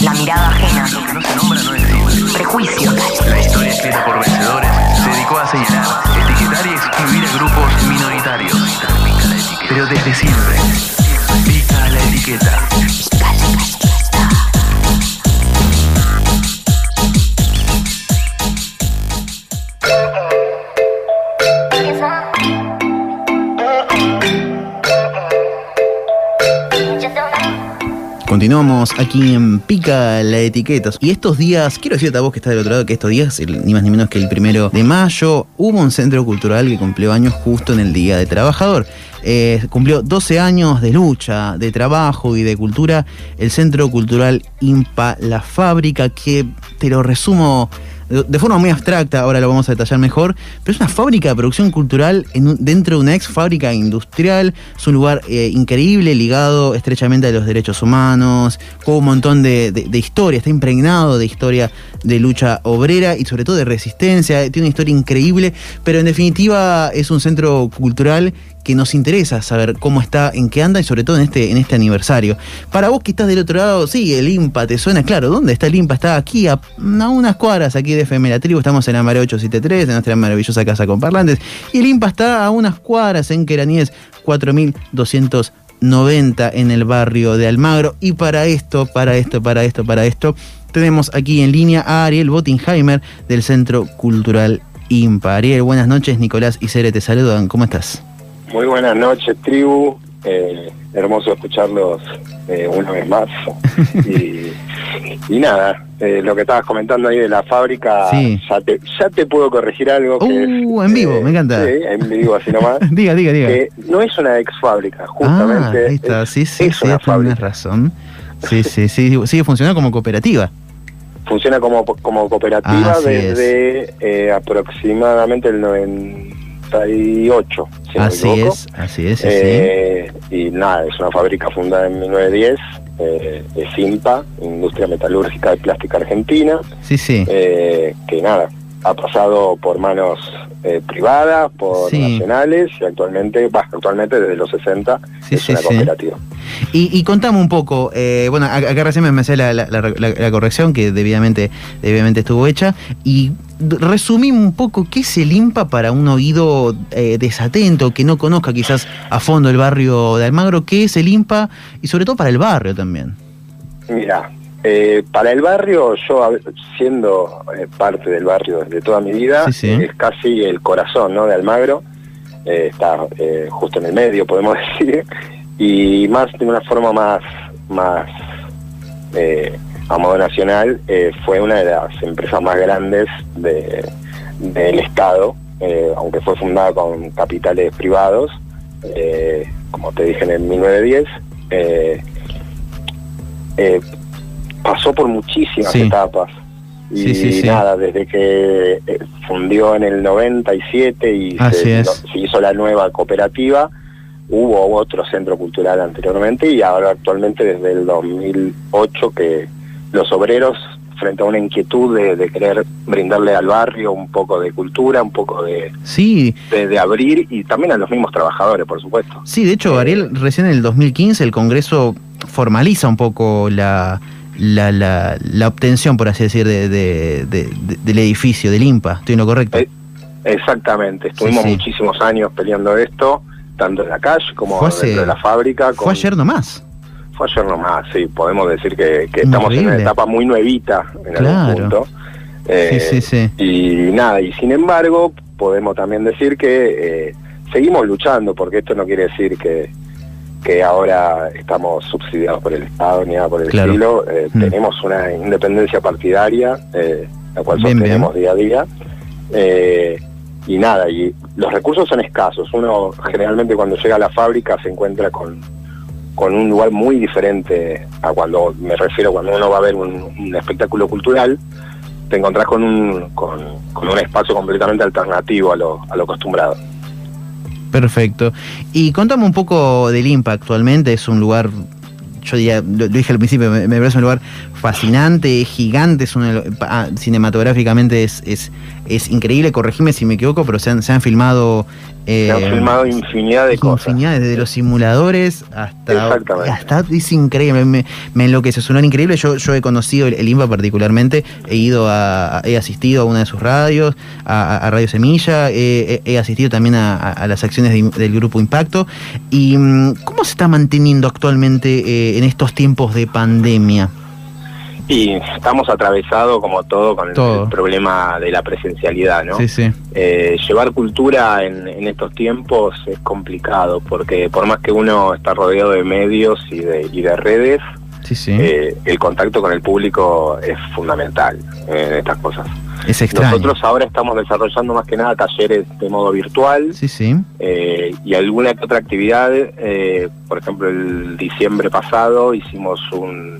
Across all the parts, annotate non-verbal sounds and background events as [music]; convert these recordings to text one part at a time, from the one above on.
La mirada ajena. Continuamos aquí en Pica la Etiqueta. Y estos días, quiero decirte a vos que estás del otro lado, que estos días, ni más ni menos que el primero de mayo, hubo un centro cultural que cumplió años justo en el Día de Trabajador. Eh, cumplió 12 años de lucha, de trabajo y de cultura. El Centro Cultural IMPA La Fábrica, que te lo resumo de forma muy abstracta, ahora lo vamos a detallar mejor, pero es una fábrica de producción cultural dentro de una ex fábrica industrial, es un lugar eh, increíble, ligado estrechamente a los derechos humanos, con un montón de historia, está impregnado de historia de lucha obrera y sobre todo de resistencia, tiene una historia increíble, pero en definitiva es un centro cultural que nos interesa saber cómo está, en qué anda y sobre todo en este, en este aniversario. Para vos que estás del otro lado, sí, el IMPA te suena, claro, ¿dónde está el IMPA? Está aquí, a, unas cuadras aquí de FM La Tribu, estamos en Amare 873, en nuestra maravillosa casa con parlantes, y el IMPA está a unas cuadras en Queraníes 4290 en el barrio de Almagro, y para esto, para esto, para esto, para esto, tenemos aquí en línea a Ariel Bottingheimer del Centro Cultural IMPA. Ariel, buenas noches, Nicolás y Cere te saludan, ¿cómo estás? Muy buenas noches, tribu. Eh, hermoso escucharlos eh, una vez más. [laughs] y, y nada, eh, lo que estabas comentando ahí de la fábrica, Sí. ya, te, ya te puedo corregir algo. Que Uh, es, en vivo, me encanta. Sí, en vivo, así nomás. [laughs] diga, diga, diga. que no es una ex fábrica, ah, justamente. ahí está, es, sí, sí, es sí, una tienes razón. [laughs] Sí, sí, sí, sigue funcionando como cooperativa. Funciona como, como cooperativa Así desde eh, aproximadamente el 98, si así es, así es, sí. Eh, Y nada, es una fábrica fundada en 1910, eh, es IMPA, Industria Metalúrgica de Plástica Argentina, Sí, sí. eh, que nada, ha pasado por manos eh, privadas, por Sí. nacionales y actualmente, bah, actualmente desde los 60 Sí, es sí, una sí. cooperativa. Y, y contame un poco, eh, bueno, acá recién me la- la- la- la corrección que debidamente, debidamente estuvo hecha, y resumí un poco qué es el IMPA para un oído eh, desatento, que no conozca quizás a fondo el barrio de Almagro, qué es el IMPA y sobre todo para el barrio también. Mira, eh, para el barrio, yo siendo eh, parte del barrio desde toda mi vida, Sí, sí. es casi el corazón ¿no? de Almagro, eh, está eh, justo en el medio, podemos [laughs] decir, y más de una forma más, más eh, a modo nacional, eh, fue una de las empresas más grandes de- del Estado, eh, aunque fue fundada con capitales privados, eh, como te dije en el 1910. eh, eh, pasó por muchísimas Sí. etapas. Y Sí, sí, sí. nada, desde que fundió en el 97 y se, no- se hizo la nueva cooperativa, hubo otro centro cultural anteriormente y ahora actualmente desde el 2008 que los obreros frente a una inquietud de, de querer brindarle al barrio un poco de cultura, un poco de, Sí, de, de abrir y también a los mismos trabajadores, por supuesto. Sí, de hecho, Ariel, recién en el 2015 el Congreso formaliza un poco la, la, la, la obtención, por así decir, de, de- de- de- del edificio, del IMPA. ¿Estoy en lo correcto? Eh, Exactamente, estuvimos sí. muchísimos años peleando esto, tanto en la calle como hace- dentro de la fábrica. Fue con- ayer nomás. Fue ayer nomás, sí, podemos decir que, que estamos en una etapa muy nuevita en Claro. algún punto. Eh, sí, sí, sí. Y nada, y sin embargo, podemos también decir que eh, seguimos luchando, porque esto no quiere decir que, que ahora estamos subsidiados por el Estado ni nada por el Claro. estilo. Eh, Mm. Tenemos una independencia partidaria, eh, la cual Bien, sostenemos día a día. Eh, y nada, y los recursos son escasos. Uno generalmente cuando llega a la fábrica se encuentra con, con un lugar muy diferente a cuando, me refiero cuando uno va a ver un, espectáculo cultural, te encontrás con un, con, con un espacio completamente alternativo a lo, a lo acostumbrado. Perfecto. Y contame un poco del IMPA actualmente. Es un lugar, yo diría, lo, dije al principio, me parece un lugar fascinante, es gigante, es los- ah, cinematográficamente es, es, es increíble, corregime si me equivoco, pero se han, se han filmado... Se han eh, filmado infinidad de cosas. Infinidad, desde los simuladores hasta. Exactamente. hasta es increíble, me, me enloquece, es un increíble. Yo, yo he conocido el, el INBA particularmente, he ido a, he asistido a una de sus radios, a, a- Radio Semilla, he, he- he asistido también a, a- a las acciones de- del grupo Impacto. ¿Y mm, cómo se está manteniendo actualmente eh, en estos tiempos de pandemia? Y estamos atravesados, como todo, con el- Todo. el problema de la presencialidad, ¿no? Sí, sí. Eh, llevar cultura en, en estos tiempos es complicado, porque por más que uno está rodeado de medios y de, y de redes, Sí, sí. eh, el contacto con el público es fundamental en estas cosas. es extraño. Nosotros ahora estamos desarrollando más que nada talleres de modo virtual Sí, sí. eh, y alguna que otra actividad. eh, por ejemplo, el diciembre pasado hicimos un,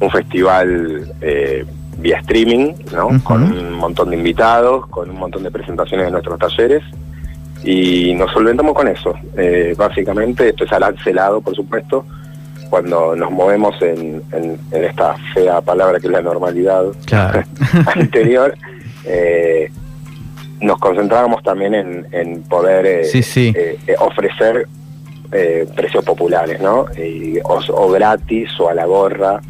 un festival eh, vía streaming, ¿no? Con un montón de invitados, con un montón de presentaciones de nuestros talleres y nos solventamos con eso. Eh, básicamente, esto es arancelado, por supuesto, cuando nos movemos en, en- en esta fea palabra que es la normalidad Claro. [laughs] anterior, eh, nos concentrábamos también en, en poder eh, Sí, sí. eh, eh, ofrecer eh, precios populares, ¿no? Y- o, o gratis o a la gorra.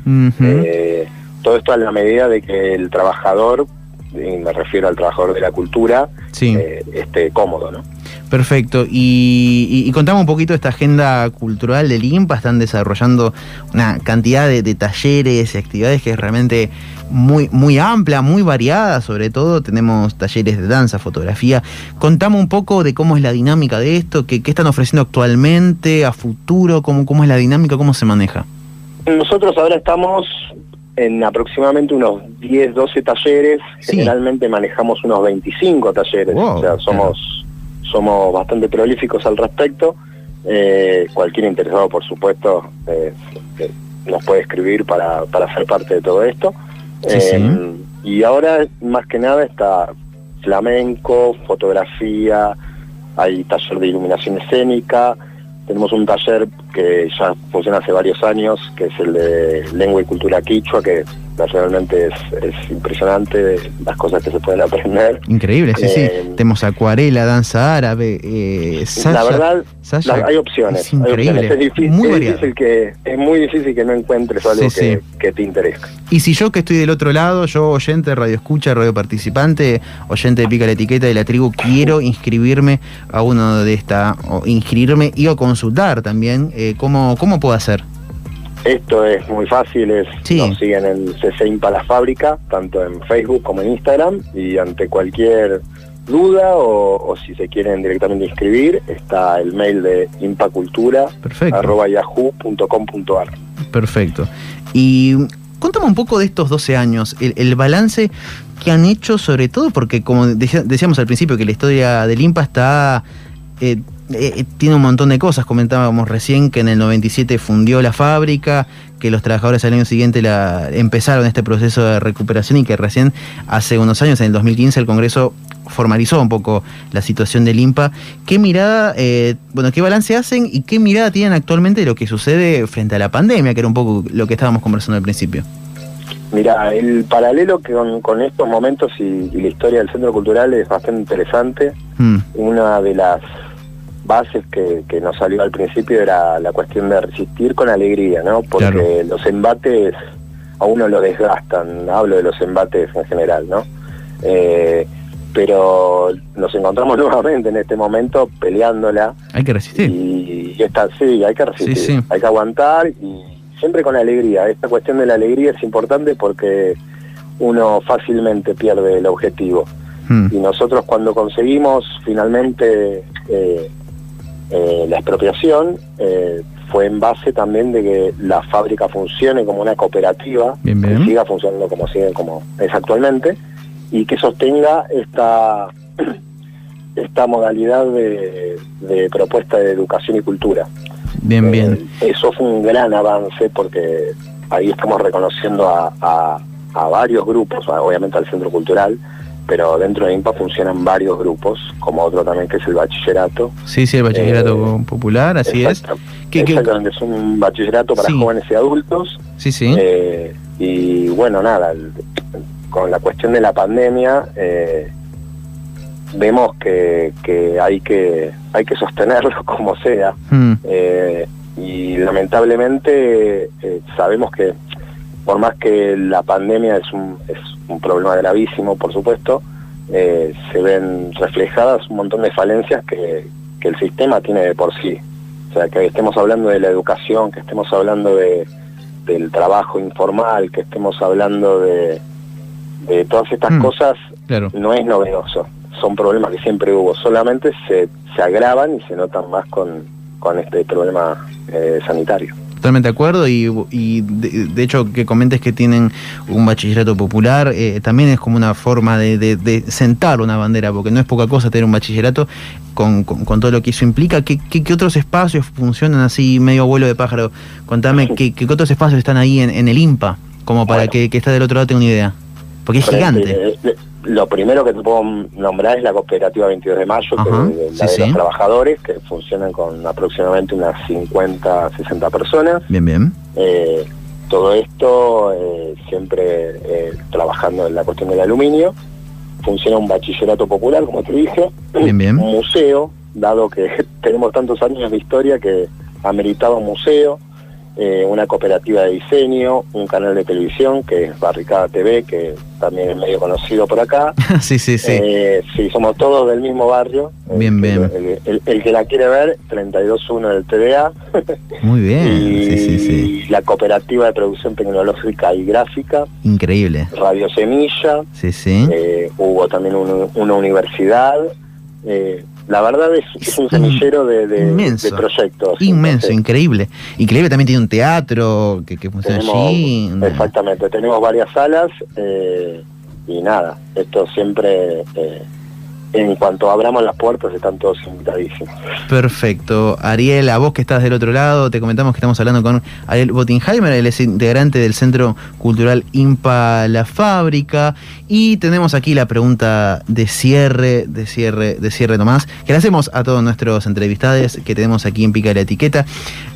Eh, todo esto a la medida de que el trabajador, y me refiero al trabajador de la cultura, sí. eh, esté cómodo, ¿no? Perfecto. Y, y, y contame un poquito de esta agenda cultural del IMPA. Están desarrollando una cantidad de, de talleres y actividades que es realmente muy, muy amplia, muy variada. Sobre todo tenemos talleres de danza, fotografía. Contame un poco de cómo es la dinámica de esto, qué, qué están ofreciendo actualmente, a futuro, cómo, cómo es la dinámica, cómo se maneja. Nosotros ahora estamos en aproximadamente unos 10, 12 talleres. Sí. Generalmente manejamos unos 25 talleres. Wow, o sea, somos, somos bastante prolíficos al respecto. Eh, cualquier interesado, por supuesto, eh, nos puede escribir para, para ser parte de todo esto. Sí, Eh, Y ahora, más que nada, está flamenco, fotografía, hay taller de iluminación escénica, tenemos un taller que ya funciona hace varios años, que es el de lengua y cultura quichua, que realmente es, es impresionante las cosas que se pueden aprender. Increíble, sí, Eh, sí. Tenemos acuarela, danza árabe, eh, la Sasha- verdad, Sasha- la- hay opciones. es hay increíble, opciones. Es, difícil, muy es difícil que, es muy difícil que no encuentres algo Sí, que, sí. que te interese. Y si yo que estoy del otro lado, yo oyente, radio escucha, radio participante, oyente de Pica la Etiqueta de la Tribu, quiero inscribirme a uno de esta, o inscribirme y o consultar también, eh, ¿cómo, ¿cómo puedo hacer? Esto es muy fácil, es, Sí. nos siguen en CC Impa la Fábrica, tanto en Facebook como en Instagram, y ante cualquier duda o, o si se quieren directamente inscribir, está el mail de impacultura Perfecto. Y contame un poco de estos 12 años, el, el balance que han hecho sobre todo, porque como decía- decíamos al principio que la historia del IMPA está... eh, eh, tiene un montón de cosas, comentábamos recién que en el 97 fundió la fábrica, que los trabajadores al año siguiente la, empezaron este proceso de recuperación y que recién hace unos años, en el 2015, el Congreso formalizó un poco la situación del IMPA. ¿Qué mirada, eh, bueno, qué balance hacen y qué mirada tienen actualmente de lo que sucede frente a la pandemia, que era un poco lo que estábamos conversando al principio? Mira, el paralelo que con, con estos momentos y, y la historia del Centro Cultural es bastante interesante. Mm, Una de las bases que, que nos salió al principio era la cuestión de resistir con alegría, ¿no? Porque Claro. los embates a uno lo desgastan, hablo de los embates en general, ¿no? Eh, pero nos encontramos [laughs] nuevamente en este momento peleándola hay que resistir. y, y esta, sí, hay que resistir, Sí, sí. hay que aguantar y siempre con alegría. Esta cuestión de la alegría es importante porque uno fácilmente pierde el objetivo Mm, y nosotros cuando conseguimos finalmente eh, eh, la expropiación eh, fue en base también de que la fábrica funcione como una cooperativa Bien, que siga funcionando como sigue como es actualmente y que sostenga esta [clears throat] esta modalidad de, de propuesta de educación y cultura Bien, Eh, bien. eso fue un gran avance porque ahí estamos reconociendo a, a- a varios grupos, obviamente al Centro Cultural, pero dentro de IMPA funcionan varios grupos, como otro también que es el bachillerato. Sí, sí, el bachillerato Eh, popular, así es. Exacto. ¿Qué- qué- Exactamente, es un bachillerato para Sí. jóvenes y adultos. Sí, sí. Eh, y bueno, nada, el- con la cuestión de la pandemia, eh, vemos que, que hay que hay que sostenerlo [laughs] como sea. Mm, Eh, y lamentablemente eh, sabemos que por más que la pandemia es un, es un problema gravísimo, por supuesto, eh, se ven reflejadas un montón de falencias que, que el sistema tiene de por sí. O sea, que estemos hablando de la educación, que estemos hablando de, del trabajo informal, que estemos hablando de, de todas estas Mm. cosas, claro. no es novedoso. Son problemas que siempre hubo, solamente se, se agravan y se notan más con, con este problema eh, sanitario. Totalmente de acuerdo y, y de, de hecho que comentes que tienen un bachillerato popular eh, también es como una forma de, de- de sentar una bandera, porque no es poca cosa tener un bachillerato con, con- con todo lo que eso implica. ¿Qué, qué, qué otros espacios funcionan así medio vuelo de pájaro? Contame qué, qué otros espacios están ahí en, en el IMPA, como para Bueno. que, que está del otro lado tenga una idea. Porque es gigante. eh, lo primero que te puedo nombrar es la cooperativa 22 de mayo, que es la sí, de sí. los trabajadores, que funcionan con aproximadamente unas 50, 60 personas. Bien, bien. Eh, todo esto eh, siempre eh, trabajando en la cuestión del aluminio. Funciona un bachillerato popular, como te dije. Bien, bien. Un museo, dado que [laughs] tenemos tantos años de historia que ameritaba un museo. Eh, una cooperativa de diseño, un canal de televisión que es Barricada TV, que también es medio conocido por acá. [laughs] sí, sí, sí. Eh, sí, somos todos del mismo barrio. Bien, bien. El, el- el que la quiere ver, 32.1 del TDA. [laughs] Muy bien. y Sí, sí, sí. la cooperativa de producción tecnológica y gráfica, Increíble. Radio Semilla, Sí, sí. eh, hubo también un- una universidad. La verdad es, es un semillero de, de- inmenso. de proyectos. Inmenso, Entonces, increíble. Increíble también tiene un teatro que, que funciona tenemos- allí. Exactamente, tenemos varias salas eh, y nada, esto siempre, eh, en cuanto abramos las puertas, están todos invitadísimos. Perfecto. Ariel, a vos que estás del otro lado, te comentamos que estamos hablando con Ariel Bottingheimer, él es integrante del Centro Cultural IMPA La Fábrica. Y tenemos aquí la pregunta de cierre, de cierre, de cierre nomás, que le hacemos a todos nuestros entrevistados que tenemos aquí en Pica la Etiqueta.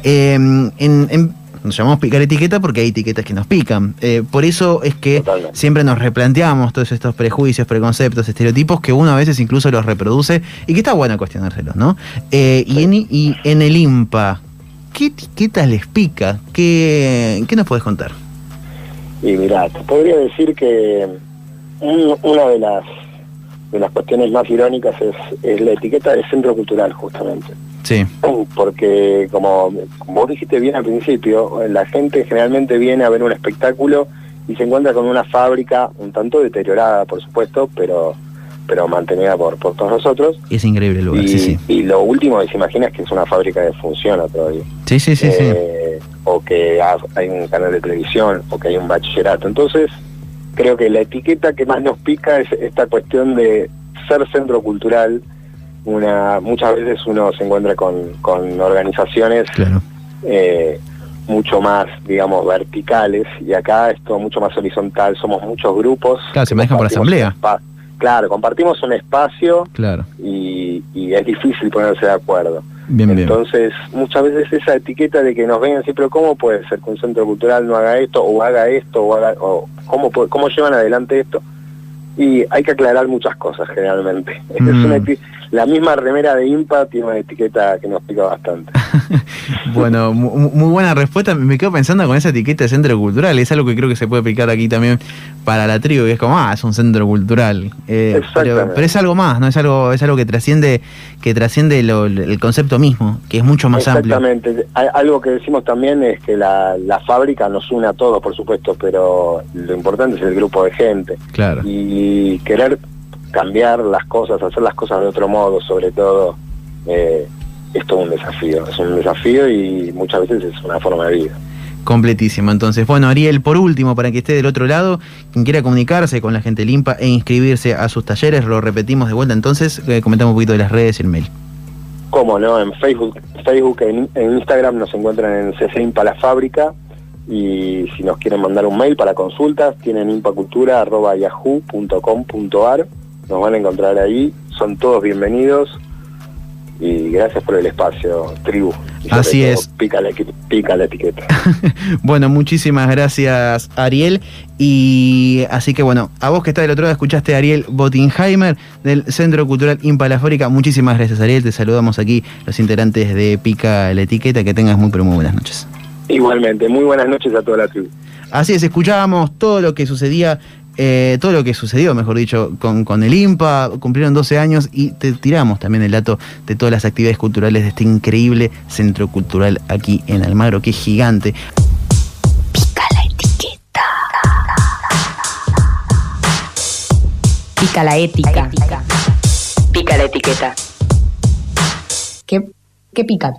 Eh, en- en- nos llamamos picar etiqueta porque hay etiquetas que nos pican. Eh, por eso es que Totalmente. siempre nos replanteamos todos estos prejuicios, preconceptos, estereotipos que uno a veces incluso los reproduce y que está bueno cuestionárselos, ¿no? Eh, y, en, y en el IMPA, ¿qué etiquetas les pica? ¿Qué, qué nos puedes contar? Y mira, te podría decir que un- una de las de las cuestiones más irónicas es, es la etiqueta del centro cultural, justamente. Sí, Porque, como, como vos dijiste bien al principio, la gente generalmente viene a ver un espectáculo y se encuentra con una fábrica un tanto deteriorada, por supuesto, pero pero mantenida por, por todos nosotros. es increíble el lugar, y, sí, sí. y lo último que se imagina es que es una fábrica que funciona todavía. Sí, sí, sí, sí. Eh, o que ha- hay un canal de televisión, o que hay un bachillerato. Entonces, creo que la etiqueta que más nos pica es esta cuestión de ser centro cultural. Una, muchas veces uno se encuentra con, con organizaciones Claro. eh, mucho más, digamos, verticales, y acá es todo mucho más horizontal, somos muchos grupos. Claro, se manejan por compartimos asamblea. Claro, compartimos un espacio Claro. y, y es difícil ponerse de acuerdo. Bien, bien. Entonces, muchas veces esa etiqueta de que nos vengan siempre, ¿cómo puede ser que un centro cultural no haga esto, o haga esto, o, haga, o ¿cómo, puede- cómo llevan adelante esto? Y hay que aclarar muchas cosas generalmente. Es Mm. una la misma remera de IMPA tiene una etiqueta que nos pica bastante. [laughs] Bueno, mu- mu- muy buena respuesta. Me quedo pensando con esa etiqueta de centro cultural. Es algo que creo que se puede aplicar aquí también para la tribu, que es como, ah, es un centro cultural. Eh, pero, es algo más, ¿no? Es algo, es algo que trasciende, que trasciende lo- el concepto mismo, que es mucho más amplio. Exactamente. Algo que decimos también es que la, la fábrica nos une a todos, por supuesto, pero lo importante es el grupo de gente. Claro. y querer cambiar las cosas, hacer las cosas de otro modo, sobre todo, eh, es todo un desafío. Es un desafío y muchas veces es una forma de vida. Completísimo. Entonces, bueno, Ariel, por último, para que esté del otro lado, quien quiera comunicarse con la gente limpa e inscribirse a sus talleres, lo repetimos de vuelta. Entonces, eh, comentamos un poquito de las redes y el mail. ¿Cómo no? En Facebook, Facebook en, en Instagram nos encuentran en CC Impa La Fábrica y si nos quieren mandar un mail para consultas, tienen impacultura.yahoo.com.ar, nos van a encontrar ahí, son todos bienvenidos y gracias por el espacio, tribu. Y Así todo, es. Pica la, pica la etiqueta. [laughs] Bueno, muchísimas gracias, Ariel. Y así que bueno, a vos que estás del otro lado, escuchaste a Ariel Bottingheimer del Centro Cultural Impalafórica. Muchísimas gracias, Ariel. Te saludamos aquí, los integrantes de Pica la Etiqueta. Que tengas muy, pero muy buenas noches. Igualmente, muy buenas noches a toda la tribu. Así es, escuchábamos todo lo que sucedía, eh, todo lo que sucedió, mejor dicho, con, con el IMPA, cumplieron 12 años y te tiramos también el dato de todas las actividades culturales de este increíble centro cultural aquí en Almagro, que es gigante. Pica la etiqueta. Pica la ética. Pica la etiqueta. ¿Qué, qué pica?